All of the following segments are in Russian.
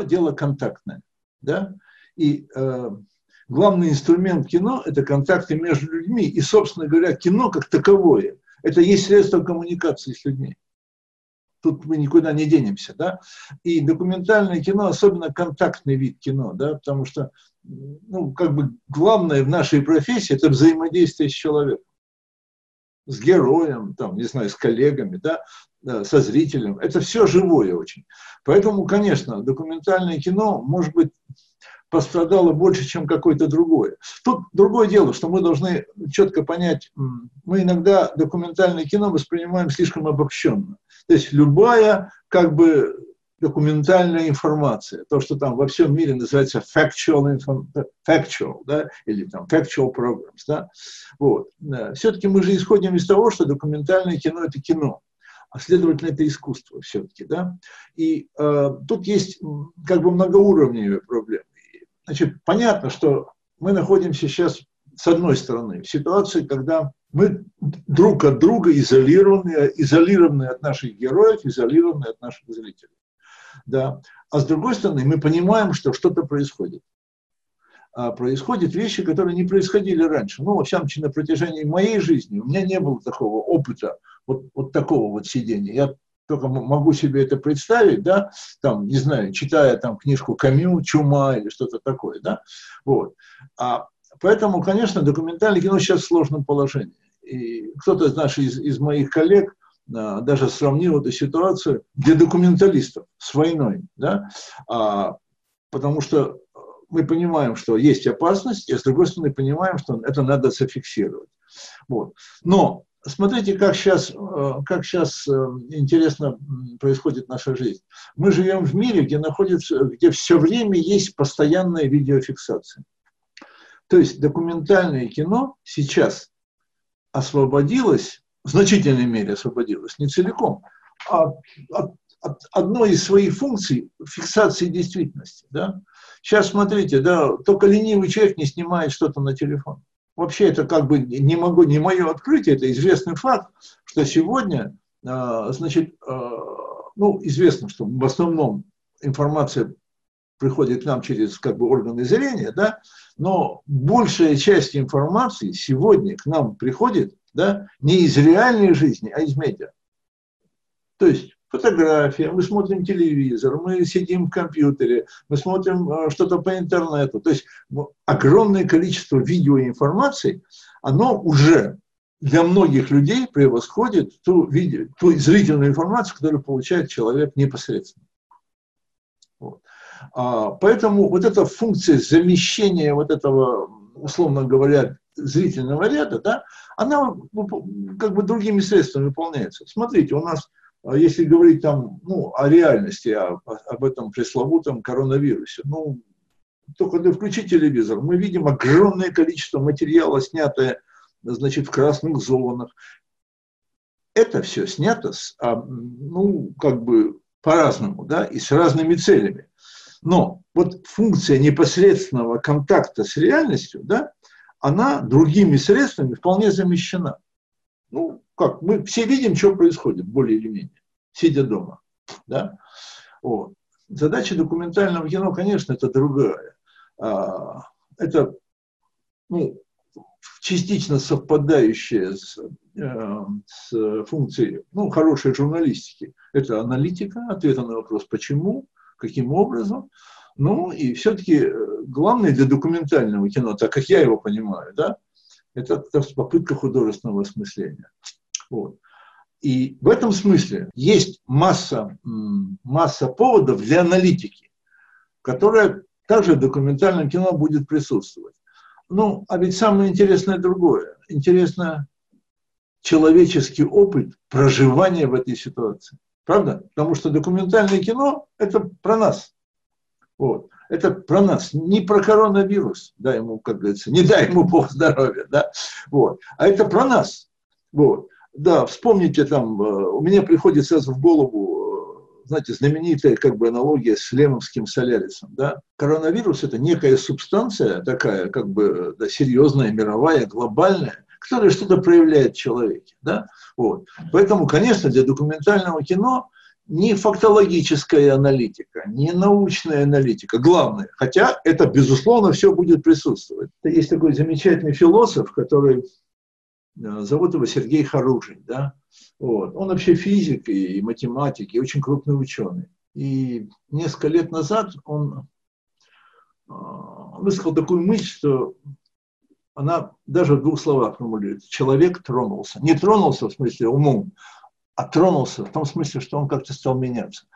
Кино – дело контактное, да, и э, главный инструмент кино – это контакты между людьми, и, собственно говоря, кино как таковое – это есть средство коммуникации с людьми. Тут мы никуда не денемся, да, и документальное кино, особенно контактный вид кино, да, потому что, ну, как бы главное в нашей профессии – это взаимодействие с человеком с героем, там, не знаю, с коллегами, да, со зрителем. Это все живое очень. Поэтому, конечно, документальное кино, может быть, пострадало больше, чем какое-то другое. Тут другое дело, что мы должны четко понять, мы иногда документальное кино воспринимаем слишком обобщенно. То есть любая как бы документальная информация, то, что там во всем мире называется factual, factual да, или там factual programs, да, вот. Все-таки мы же исходим из того, что документальное кино – это кино а следовательно, это искусство все-таки, да. И э, тут есть как бы многоуровневые проблемы. Значит, понятно, что мы находимся сейчас, с одной стороны, в ситуации, когда мы друг от друга изолированы, изолированы от наших героев, изолированы от наших зрителей. Да. А с другой стороны, мы понимаем, что что-то происходит. А происходят вещи, которые не происходили раньше. Ну, во всяком случае, на протяжении моей жизни у меня не было такого опыта вот, вот такого вот сидения. Я только могу себе это представить, да, там, не знаю, читая там книжку Камю, Чума или что-то такое, да, вот. А поэтому, конечно, документальное кино сейчас в сложном положении. И кто-то из наших, из, из моих коллег а, даже сравнил эту ситуацию для документалистов с войной, да, а, потому что мы понимаем, что есть опасность, и с другой стороны понимаем, что это надо зафиксировать. Вот. Но Смотрите, как сейчас, э, как сейчас э, интересно происходит наша жизнь. Мы живем в мире, где, находится, где все время есть постоянная видеофиксация. То есть документальное кино сейчас освободилось, в значительной мере освободилось, не целиком, а от, от одной из своих функций фиксации действительности. Да? Сейчас смотрите, да, только ленивый человек не снимает что-то на телефон вообще это как бы не могу, не мое открытие, это известный факт, что сегодня, а, значит, а, ну, известно, что в основном информация приходит к нам через как бы органы зрения, да, но большая часть информации сегодня к нам приходит, да, не из реальной жизни, а из медиа. То есть фотография, мы смотрим телевизор, мы сидим в компьютере, мы смотрим э, что-то по интернету. То есть огромное количество видеоинформации, оно уже для многих людей превосходит ту, видео, ту зрительную информацию, которую получает человек непосредственно. Вот. А, поэтому вот эта функция замещения вот этого, условно говоря, зрительного ряда, да, она как бы другими средствами выполняется. Смотрите, у нас если говорить там, ну, о реальности, о, об этом пресловутом коронавирусе, ну, только когда включи телевизор, мы видим огромное количество материала, снятое, значит, в красных зонах. Это все снято, с, а, ну, как бы по-разному, да, и с разными целями. Но вот функция непосредственного контакта с реальностью, да, она другими средствами вполне замещена. Ну, как, мы все видим, что происходит, более или менее, сидя дома. Да? Вот. Задача документального кино, конечно, это другая. А, это ну, частично совпадающая с, э, с функцией ну, хорошей журналистики. Это аналитика, ответы на вопрос, почему, каким образом. Ну и все-таки э, главное для документального кино, так как я его понимаю, да, это, это попытка художественного осмысления. Вот. И в этом смысле есть масса, масса поводов для аналитики, которая также в документальном кино будет присутствовать. Ну, а ведь самое интересное другое. Интересно человеческий опыт проживания в этой ситуации. Правда? Потому что документальное кино – это про нас. Вот. Это про нас, не про коронавирус, дай ему, как говорится, не дай ему Бог здоровья, да, вот. а это про нас. Вот. Да, вспомните там, э, у меня приходит сразу в голову, э, знаете, знаменитая как бы аналогия с лемовским солярисом. Да? Коронавирус – это некая субстанция такая, как бы да, серьезная, мировая, глобальная, которая что-то проявляет в человеке. Да? Вот. Поэтому, конечно, для документального кино не фактологическая аналитика, не научная аналитика. Главное, хотя это, безусловно, все будет присутствовать. Есть такой замечательный философ, который зовут его Сергей Харужин. Да? Вот. Он вообще физик и математик, и очень крупный ученый. И несколько лет назад он э, высказал такую мысль, что она даже в двух словах формулируется. Человек тронулся. Не тронулся в смысле умом, а тронулся в том смысле, что он как-то стал меняться.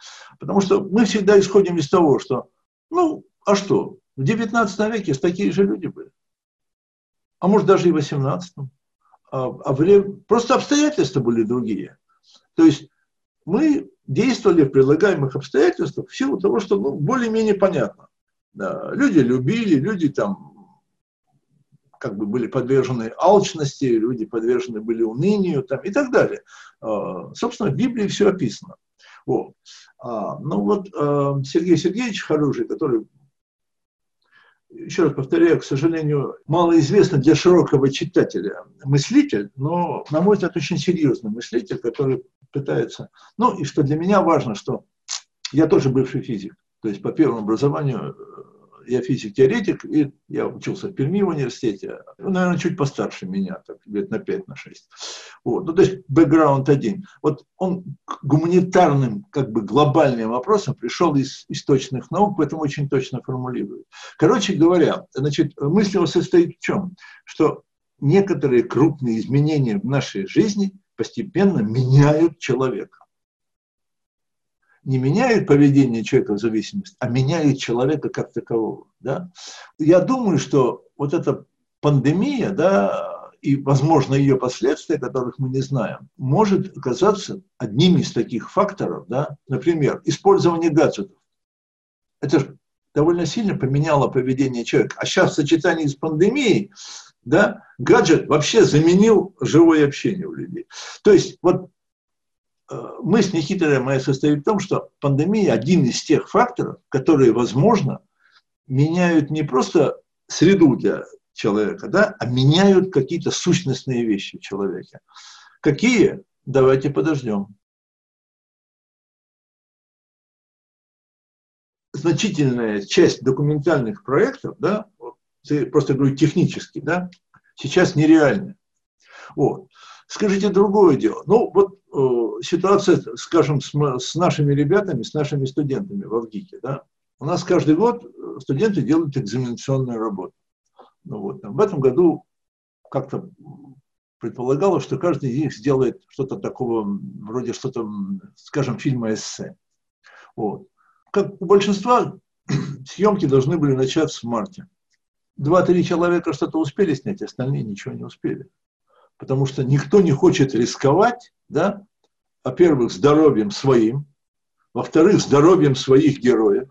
Потому что мы всегда исходим из того, что, ну, а что, в 19 веке такие же люди были. А может, даже и в 18 а, а время, просто обстоятельства были другие. То есть мы действовали в предлагаемых обстоятельствах в силу того, что ну, более-менее понятно. Да, люди любили, люди там как бы были подвержены алчности, люди подвержены были унынию там, и так далее. А, собственно, в Библии все описано. Вот. А, ну вот а, Сергей Сергеевич Харужий, который, еще раз повторяю, к сожалению, малоизвестный для широкого читателя мыслитель, но, на мой взгляд, очень серьезный мыслитель, который пытается... Ну, и что для меня важно, что я тоже бывший физик, то есть по первому образованию я физик-теоретик, и я учился в Перми в университете, ну, наверное, чуть постарше меня, так, лет на 5, на 6. Вот. Ну, то есть бэкграунд один. Вот он к гуманитарным, как бы глобальным вопросам пришел из источных наук, поэтому очень точно формулирует. Короче говоря, значит, мысль его состоит в чем? Что некоторые крупные изменения в нашей жизни постепенно меняют человека не меняют поведение человека в зависимости, а меняют человека как такового. Да? Я думаю, что вот эта пандемия, да, и, возможно, ее последствия, которых мы не знаем, может оказаться одним из таких факторов, да, например, использование гаджетов. Это же довольно сильно поменяло поведение человека. А сейчас в сочетании с пандемией, да, гаджет вообще заменил живое общение у людей. То есть вот мысль Никиты моя состоит в том, что пандемия один из тех факторов, которые, возможно, меняют не просто среду для человека, да, а меняют какие-то сущностные вещи в человеке. Какие? Давайте подождем. Значительная часть документальных проектов, да, просто говорю технически, да, сейчас нереальны. Вот. Скажите другое дело. Ну, вот ситуация, скажем, с, с нашими ребятами, с нашими студентами в ВГИКе, да. У нас каждый год э, студенты делают экзаменационную работу. Ну, вот, в этом году как-то предполагалось, что каждый из них сделает что-то такого, вроде что-то, скажем, фильма эссе. Вот. Как у большинства, съемки должны были начаться в марте. Два-три человека что-то успели снять, остальные ничего не успели потому что никто не хочет рисковать, да, во-первых, здоровьем своим, во-вторых, здоровьем своих героев,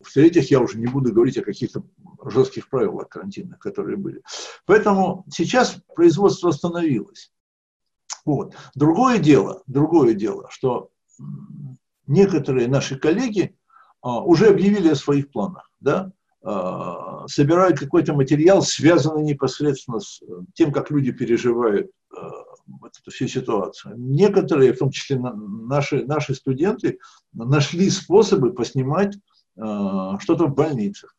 в-третьих, я уже не буду говорить о каких-то жестких правилах карантинных, которые были. Поэтому сейчас производство остановилось. Вот. Другое дело, другое дело, что некоторые наши коллеги а, уже объявили о своих планах. Да? А, собирают какой-то материал, связанный непосредственно с э, тем, как люди переживают э, эту всю ситуацию. Некоторые, в том числе наши, наши студенты, нашли способы поснимать э, что-то в больницах.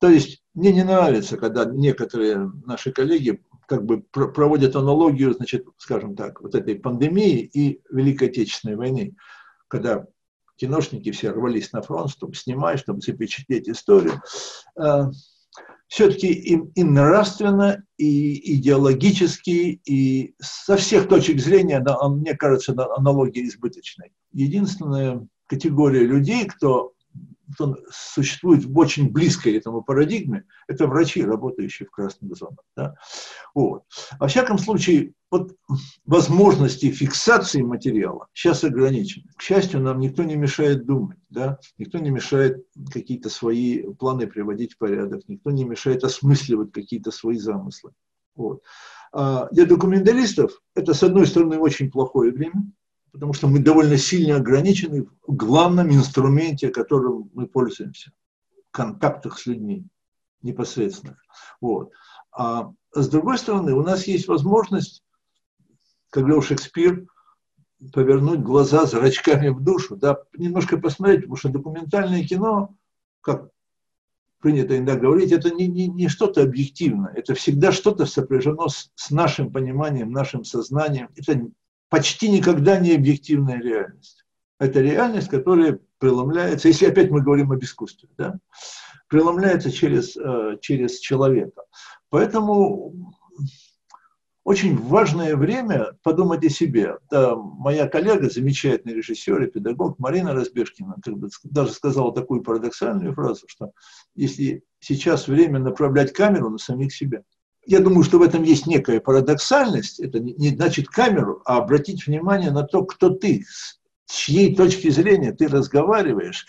То есть мне не нравится, когда некоторые наши коллеги как бы проводят аналогию, значит, скажем так, вот этой пандемии и Великой Отечественной войны, когда киношники все рвались на фронт, чтобы снимать, чтобы запечатлеть историю. Э, Все-таки и, и нравственно, и идеологически, и со всех точек зрения, мне кажется, аналогия избыточной. Единственная категория людей, кто кто существует в очень близкой этому парадигме, это врачи, работающие в красных зонах. Да? Вот. Во всяком случае, вот возможности фиксации материала сейчас ограничены. К счастью, нам никто не мешает думать, да? никто не мешает какие-то свои планы приводить в порядок, никто не мешает осмысливать какие-то свои замыслы. Вот. А для документалистов это, с одной стороны, очень плохое время, потому что мы довольно сильно ограничены в главном инструменте, которым мы пользуемся, контактах с людьми непосредственно. Вот. А с другой стороны, у нас есть возможность, как говорил Шекспир, повернуть глаза зрачками в душу, да, немножко посмотреть, потому что документальное кино, как принято иногда говорить, это не, не, не что-то объективное, это всегда что-то сопряжено с, с нашим пониманием, нашим сознанием. Это почти никогда не объективная реальность. Это реальность, которая преломляется, если опять мы говорим об искусстве, да, преломляется через, э, через человека. Поэтому очень важное время подумать о себе. Да, моя коллега, замечательный режиссер и педагог Марина Разбежкина, как бы даже сказала такую парадоксальную фразу, что если сейчас время направлять камеру на самих себя, я думаю, что в этом есть некая парадоксальность. Это не значит камеру, а обратить внимание на то, кто ты, с чьей точки зрения ты разговариваешь,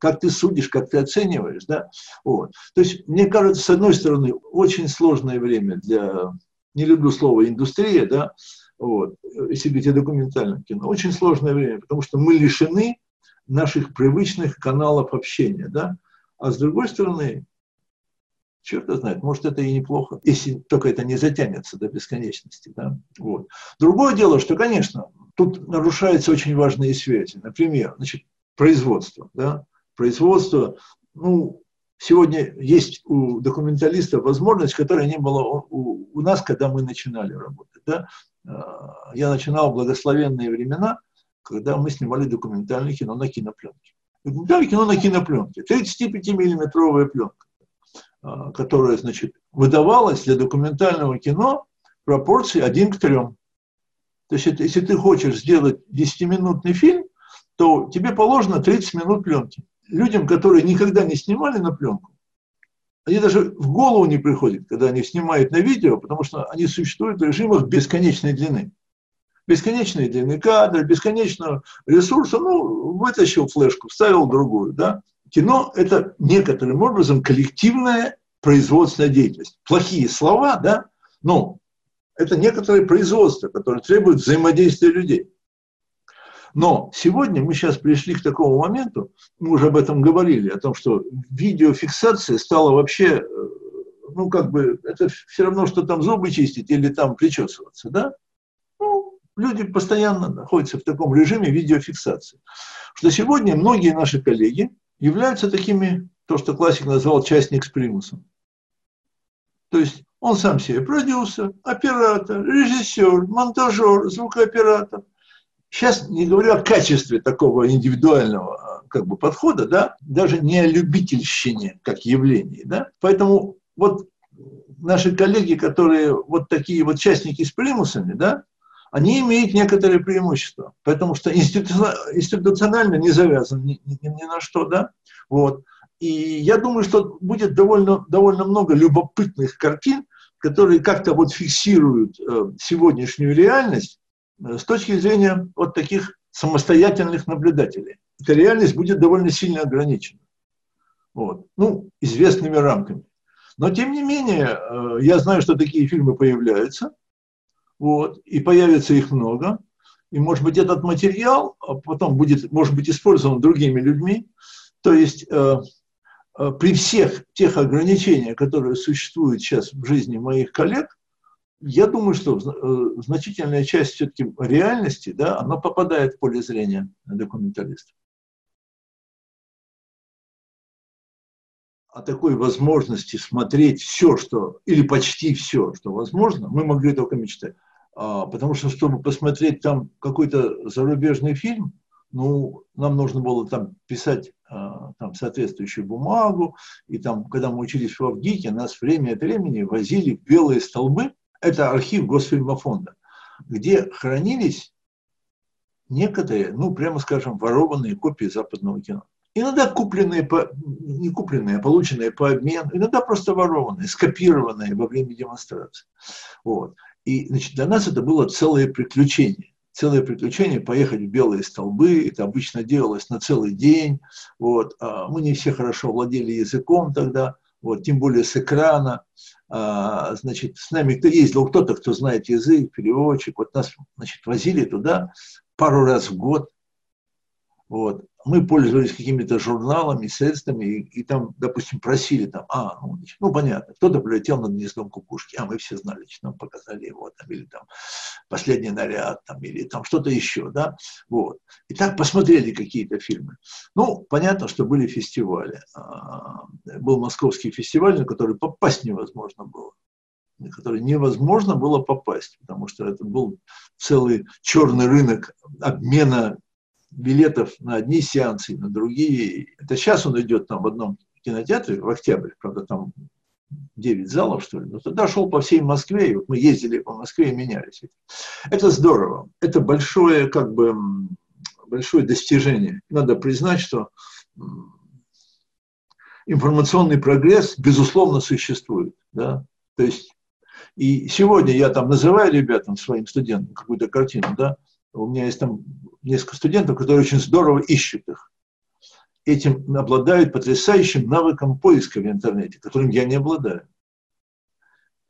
как ты судишь, как ты оцениваешь. Да? Вот. То есть, мне кажется, с одной стороны, очень сложное время для не люблю слово индустрия, да, вот, если говорить о документальном кино, очень сложное время, потому что мы лишены наших привычных каналов общения, да, а с другой стороны, черт знает, может это и неплохо, если только это не затянется до бесконечности, да, вот. Другое дело, что, конечно, тут нарушаются очень важные связи, например, значит, производство, да, производство, ну, Сегодня есть у документалистов возможность, которая не была у, у нас, когда мы начинали работать. Да? А, я начинал в благословенные времена, когда мы снимали документальное кино на кинопленке. Документальное кино на кинопленке. 35-миллиметровая пленка, а, которая, значит, выдавалась для документального кино в пропорции 1 к 3. То есть, если ты хочешь сделать 10-минутный фильм, то тебе положено 30 минут пленки людям, которые никогда не снимали на пленку, они даже в голову не приходят, когда они снимают на видео, потому что они существуют в режимах бесконечной длины. Бесконечной длины кадра, бесконечного ресурса, ну, вытащил флешку, вставил другую, да. Кино – это некоторым образом коллективная производственная деятельность. Плохие слова, да, но это некоторое производство, которое требует взаимодействия людей. Но сегодня мы сейчас пришли к такому моменту, мы уже об этом говорили, о том, что видеофиксация стала вообще, э, ну, как бы, это все равно, что там зубы чистить или там причесываться, да? Ну, люди постоянно находятся в таком режиме видеофиксации. Что сегодня многие наши коллеги являются такими, то, что классик назвал частник с примусом. То есть он сам себе продюсер, оператор, режиссер, монтажер, звукооператор – Сейчас не говорю о качестве такого индивидуального а, как бы, подхода, да, даже не о любительщине как явлении. Да. Поэтому вот наши коллеги, которые вот такие вот частники с примусами, да, они имеют некоторые преимущества, потому что институционально не завязан ни, ни, ни на что, да, вот. И я думаю, что будет довольно, довольно много любопытных картин, которые как-то вот фиксируют э, сегодняшнюю реальность, с точки зрения вот таких самостоятельных наблюдателей. Эта реальность будет довольно сильно ограничена. Вот. Ну, известными рамками. Но, тем не менее, э, я знаю, что такие фильмы появляются, вот, и появится их много. И, может быть, этот материал а потом будет, может быть, использован другими людьми. То есть, э, э, при всех тех ограничениях, которые существуют сейчас в жизни моих коллег, я думаю, что э, значительная часть все-таки реальности, да, она попадает в поле зрения документалистов. О такой возможности смотреть все, что, или почти все, что возможно, мы могли только мечтать. А, потому что, чтобы посмотреть там какой-то зарубежный фильм, ну, нам нужно было там писать а, там соответствующую бумагу, и там, когда мы учились в Авгике, нас время от времени возили в белые столбы, это архив Госфильмофонда, где хранились некоторые, ну, прямо скажем, ворованные копии западного кино. Иногда купленные, по, не купленные, а полученные по обмену, иногда просто ворованные, скопированные во время демонстрации. Вот. И значит, для нас это было целое приключение. Целое приключение поехать в белые столбы, это обычно делалось на целый день. Вот. А мы не все хорошо владели языком тогда, вот, тем более с экрана. А, значит, с нами кто ездил, кто-то, кто знает язык, переводчик, вот нас, значит, возили туда пару раз в год. Вот. Мы пользовались какими-то журналами, средствами, и, и там, допустим, просили там, а, ну, ну понятно, кто-то прилетел над гнездом кукушки, а мы все знали, что нам показали его, там, или там последний наряд, там, или там что-то еще, да, вот. И так посмотрели какие-то фильмы. Ну, понятно, что были фестивали. А, был московский фестиваль, на который попасть невозможно было на который невозможно было попасть, потому что это был целый черный рынок обмена билетов на одни сеансы, на другие. Это сейчас он идет там в одном кинотеатре, в октябре, правда, там 9 залов, что ли, но тогда шел по всей Москве, и вот мы ездили по Москве и менялись. Это здорово, это большое, как бы, большое достижение. Надо признать, что информационный прогресс, безусловно, существует. Да? То есть, и сегодня я там называю ребятам, своим студентам какую-то картину, да, у меня есть там несколько студентов, которые очень здорово ищут их. Этим обладают потрясающим навыком поиска в интернете, которым я не обладаю.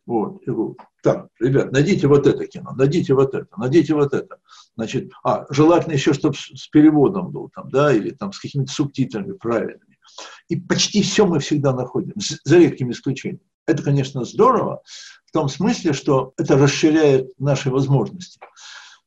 Вот. Я говорю, так, ребят, найдите вот это кино, найдите вот это, найдите вот это. Значит, а, желательно еще, чтобы с переводом был там, да, или там с какими-то субтитрами правильными. И почти все мы всегда находим, за редким исключением. Это, конечно, здорово, в том смысле, что это расширяет наши возможности.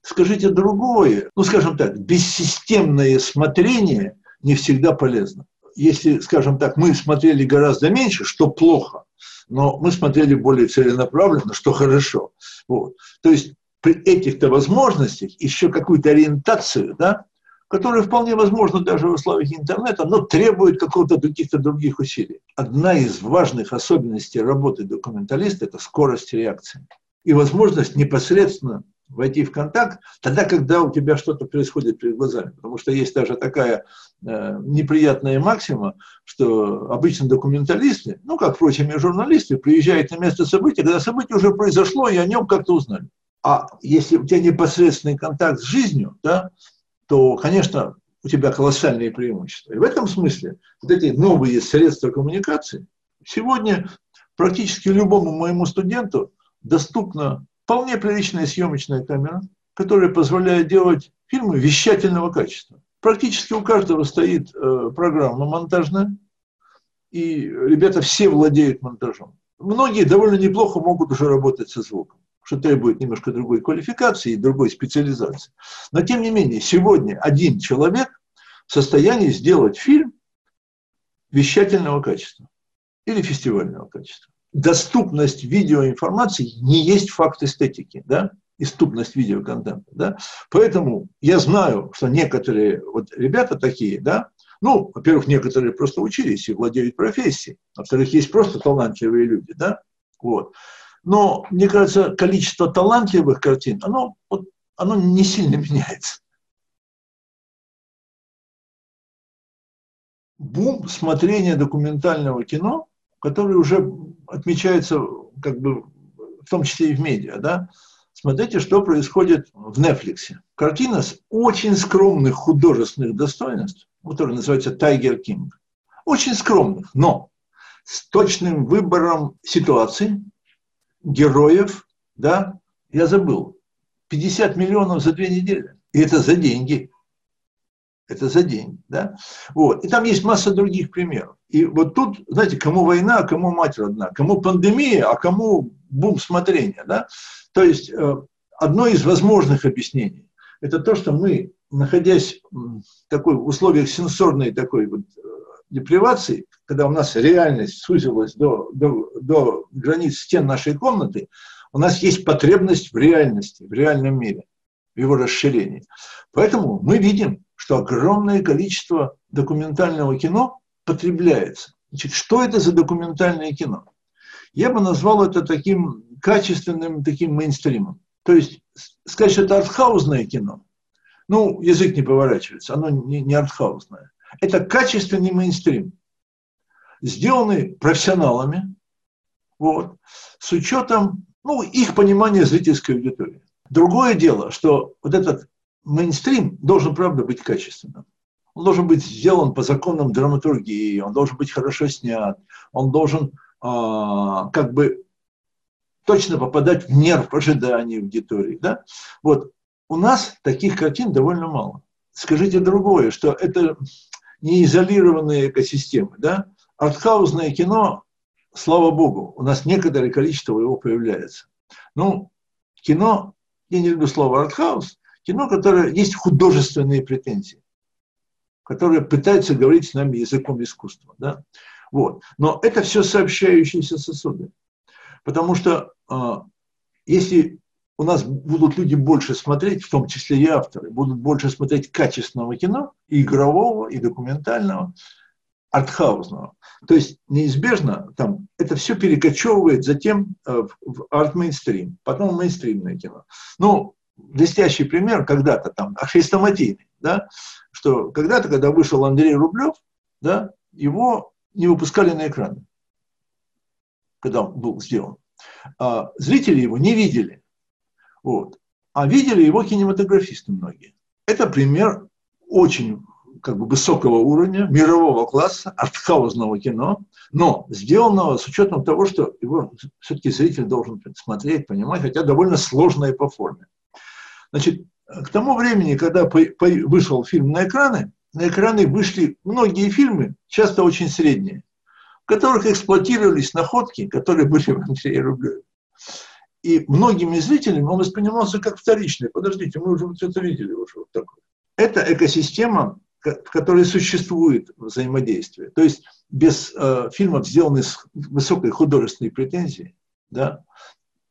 Скажите другое. Ну, скажем так, бессистемное смотрение не всегда полезно. Если, скажем так, мы смотрели гораздо меньше, что плохо, но мы смотрели более целенаправленно, что хорошо. Вот. То есть при этих-то возможностях еще какую-то ориентацию, да, которая вполне возможна даже в условиях интернета, но требует какого-то каких-то других усилий. Одна из важных особенностей работы документалиста – это скорость реакции и возможность непосредственно войти в контакт тогда, когда у тебя что-то происходит перед глазами. Потому что есть даже такая э, неприятная максима, что обычно документалисты, ну, как, впрочем, и журналисты, приезжают на место события, когда событие уже произошло, и о нем как-то узнали. А если у тебя непосредственный контакт с жизнью, да, то, конечно, у тебя колоссальные преимущества. И в этом смысле вот эти новые средства коммуникации сегодня практически любому моему студенту доступно вполне приличная съемочная камера, которая позволяет делать фильмы вещательного качества. Практически у каждого стоит э, программа монтажная, и ребята все владеют монтажом. Многие довольно неплохо могут уже работать со звуком, что требует немножко другой квалификации и другой специализации. Но тем не менее, сегодня один человек в состоянии сделать фильм вещательного качества или фестивального качества доступность видеоинформации не есть факт эстетики, да, доступность видеоконтента, да. Поэтому я знаю, что некоторые вот ребята такие, да, ну, во-первых, некоторые просто учились и владеют профессией, во-вторых, есть просто талантливые люди, да, вот. Но, мне кажется, количество талантливых картин, оно, вот, оно не сильно меняется. Бум смотрения документального кино который уже отмечается как бы в том числе и в медиа, да, смотрите, что происходит в Netflix. Картина с очень скромных художественных достоинств, которая называется «Тайгер Кинг». Очень скромных, но с точным выбором ситуации, героев, да, я забыл, 50 миллионов за две недели. И это за деньги. Это за деньги, да? Вот. И там есть масса других примеров. И вот тут, знаете, кому война, а кому мать родна, кому пандемия, а кому бум смотрения, да? То есть э, одно из возможных объяснений – это то, что мы, находясь в такой в условиях сенсорной такой вот э, депривации, когда у нас реальность сузилась до, до, до границ стен нашей комнаты, у нас есть потребность в реальности, в реальном мире, в его расширении. Поэтому мы видим что огромное количество документального кино потребляется. Значит, что это за документальное кино? Я бы назвал это таким качественным, таким мейнстримом. То есть сказать, что это артхаузное кино, ну, язык не поворачивается, оно не, не артхаузное. Это качественный мейнстрим, сделанный профессионалами, вот, с учетом ну, их понимания зрительской аудитории. Другое дело, что вот этот мейнстрим должен, правда, быть качественным. Он должен быть сделан по законам драматургии, он должен быть хорошо снят, он должен а, как бы точно попадать в нерв ожидания аудитории. Да? Вот. У нас таких картин довольно мало. скажите другое, что это не изолированные экосистемы, да? Артхаузное кино, слава богу, у нас некоторое количество его появляется. Ну, кино, я не люблю слово артхаус, кино, которое есть художественные претензии, которое пытается говорить с нами языком искусства, да? Вот. Но это все сообщающиеся сосуды. Потому что э, если у нас будут люди больше смотреть, в том числе и авторы, будут больше смотреть качественного кино, и игрового, и документального, артхаусного. То есть неизбежно там это все перекочевывает затем э, в арт-мейнстрим, потом в мейнстримное кино. Ну, блестящий пример когда-то там, хрестоматийный, да, что когда-то, когда вышел Андрей Рублев, да, его не выпускали на экраны, когда он был сделан. А зрители его не видели. Вот. А видели его кинематографисты многие. Это пример очень как бы высокого уровня, мирового класса, артхаузного кино, но сделанного с учетом того, что его все-таки зритель должен смотреть, понимать, хотя довольно сложное по форме. Значит, к тому времени, когда вышел фильм на экраны, на экраны вышли многие фильмы, часто очень средние, в которых эксплуатировались находки, которые были в Андрея Рублеве. И многими зрителями он воспринимался как вторичный. Подождите, мы уже вот это видели уже вот такое. Это экосистема, в которой существует взаимодействие. То есть без э, фильмов, сделанных с высокой художественной претензией, да,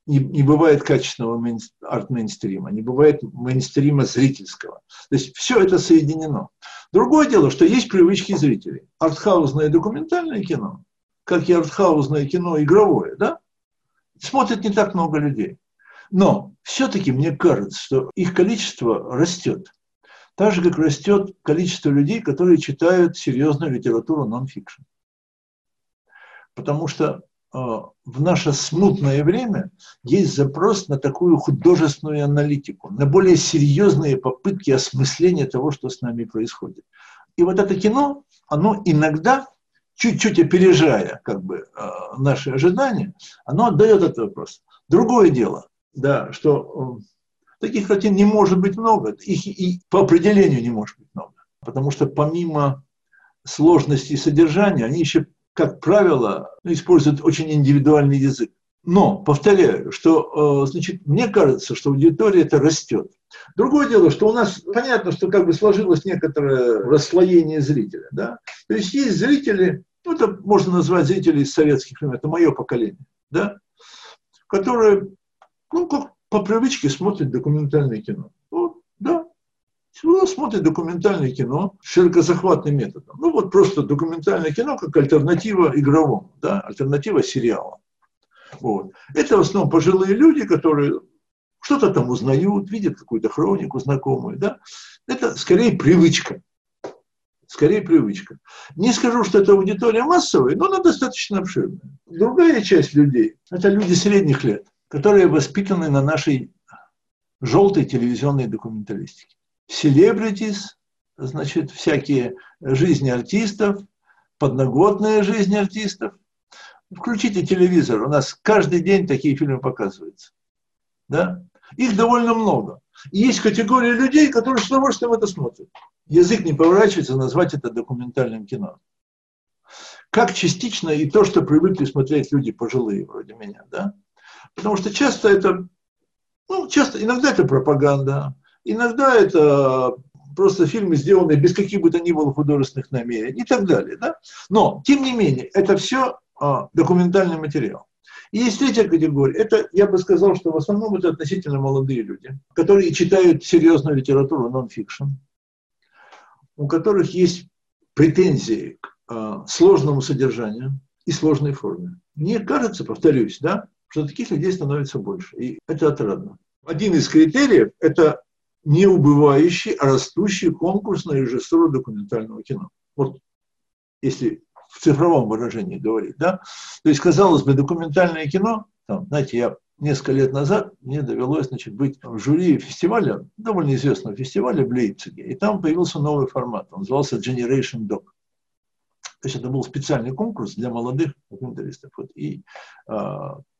не, не бывает качественного мейн, арт-мейнстрима, не бывает мейнстрима зрительского. То есть все это соединено. Другое дело, что есть привычки зрителей. Артхаузное документальное кино, как и артхаузное кино игровое, да, смотрит не так много людей. Но все-таки мне кажется, что их количество растет. Так же, как растет количество людей, которые читают серьезную литературу нон-фикшн. Потому что в наше смутное время есть запрос на такую художественную аналитику, на более серьезные попытки осмысления того, что с нами происходит. И вот это кино, оно иногда чуть-чуть опережая как бы, э, наши ожидания, оно отдает этот вопрос. Другое дело, да, что э, таких картин не может быть много, их и по определению не может быть много, потому что помимо сложности содержания, они еще, как правило, используют очень индивидуальный язык. Но, повторяю, что, э, значит, мне кажется, что аудитория это растет. Другое дело, что у нас понятно, что как бы сложилось некоторое расслоение зрителя. Да? То есть есть зрители, ну, это можно назвать зрителей из советских времен, это мое поколение, да, которые, ну, как по привычке смотрят документальное кино. Вот, да, всегда смотрят документальное кино широкозахватным методом. Ну, вот просто документальное кино как альтернатива игровому, да, альтернатива сериалам. Вот. Это в основном пожилые люди, которые что-то там узнают, видят какую-то хронику знакомую, да. Это скорее привычка скорее привычка. Не скажу, что это аудитория массовая, но она достаточно обширная. Другая часть людей – это люди средних лет, которые воспитаны на нашей желтой телевизионной документалистике. Селебритис, значит, всякие жизни артистов, подноготная жизнь артистов. Включите телевизор, у нас каждый день такие фильмы показываются. Да? Их довольно много. И есть категория людей, которые с удовольствием это смотрят язык не поворачивается назвать это документальным кино. Как частично и то, что привыкли смотреть люди пожилые, вроде меня, да? Потому что часто это, ну, часто, иногда это пропаганда, иногда это просто фильмы, сделанные без каких бы то ни было художественных намерений и так далее, да? Но, тем не менее, это все а, документальный материал. И есть третья категория. Это, я бы сказал, что в основном это относительно молодые люди, которые читают серьезную литературу, нон-фикшн, у которых есть претензии к э, сложному содержанию и сложной форме. Мне кажется, повторюсь, да, что таких людей становится больше. И это отрадно. Один из критериев – это не убывающий, а растущий конкурс на режиссуру документального кино. Вот если в цифровом выражении говорить, да. То есть, казалось бы, документальное кино, там, знаете, я несколько лет назад мне довелось значит, быть в жюри фестиваля, довольно известного фестиваля в Лейпциге, и там появился новый формат, он назывался Generation Doc. То есть это был специальный конкурс для молодых документалистов. Вот, и э,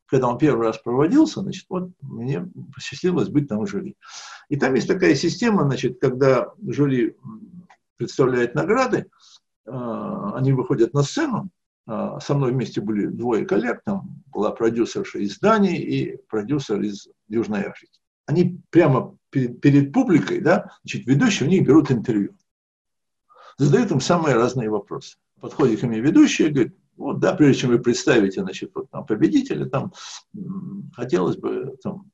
когда он первый раз проводился, значит, вот мне посчастливилось быть там жюри. И там есть такая система, значит, когда жюри представляет награды, а, они выходят на сцену, а, со мной вместе были двое коллег, там была продюсерша из Дании и продюсер из Южной Африки. Они прямо перед, перед публикой, да, значит, ведущие у них берут интервью. Задают им самые разные вопросы. Подходит ко мне ведущий и говорит, вот, да, прежде чем вы представите, значит, вот, там, победителя, там, хотелось бы там,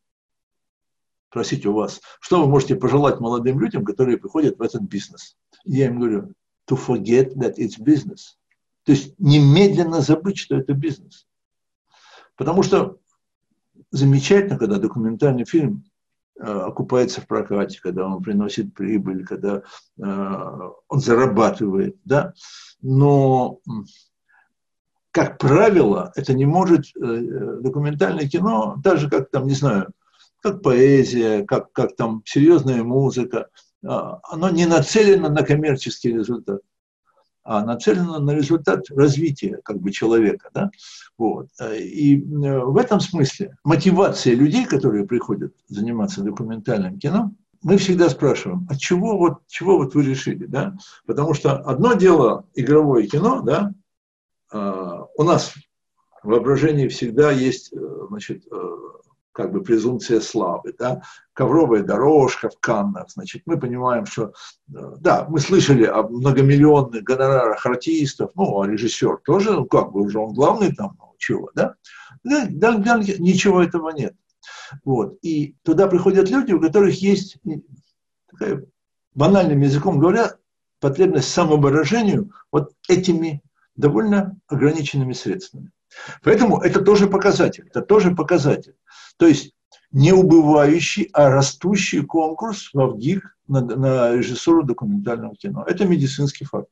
спросить у вас, что вы можете пожелать молодым людям, которые приходят в этот бизнес. Я им говорю, to forget that it's business. То есть немедленно забыть, что это бизнес. Потому что замечательно, когда документальный фильм э, окупается в прокате, когда он приносит прибыль, когда э, он зарабатывает, да, но как правило, это не может э, документальное кино, так же как там, не знаю, как поэзия, как, как там серьезная музыка, а, оно не нацелено на коммерческий результат, а нацелено на результат развития как бы человека. Да? Вот. И э, в этом смысле мотивация людей, которые приходят заниматься документальным кино, мы всегда спрашиваем, а чего вот, чего вот вы решили? Да? Потому что одно дело игровое кино, да, у нас в воображении всегда есть э, значит, э, как бы презумпция славы, да, ковровая дорожка в Каннах, значит, мы понимаем, что, э, да, мы слышали о многомиллионных гонорарах артистов, ну, а режиссер тоже, ну, как бы уже он главный там, ну, чего, да? Да, да, да, ничего этого нет. Вот. И туда приходят люди, у которых есть, такая, банальным языком говоря, потребность самовыражению вот этими довольно ограниченными средствами. Поэтому это тоже показатель, это тоже показатель. То есть не убывающий, а растущий конкурс в ВГИК на, на режиссуру документального кино. Это медицинский факт.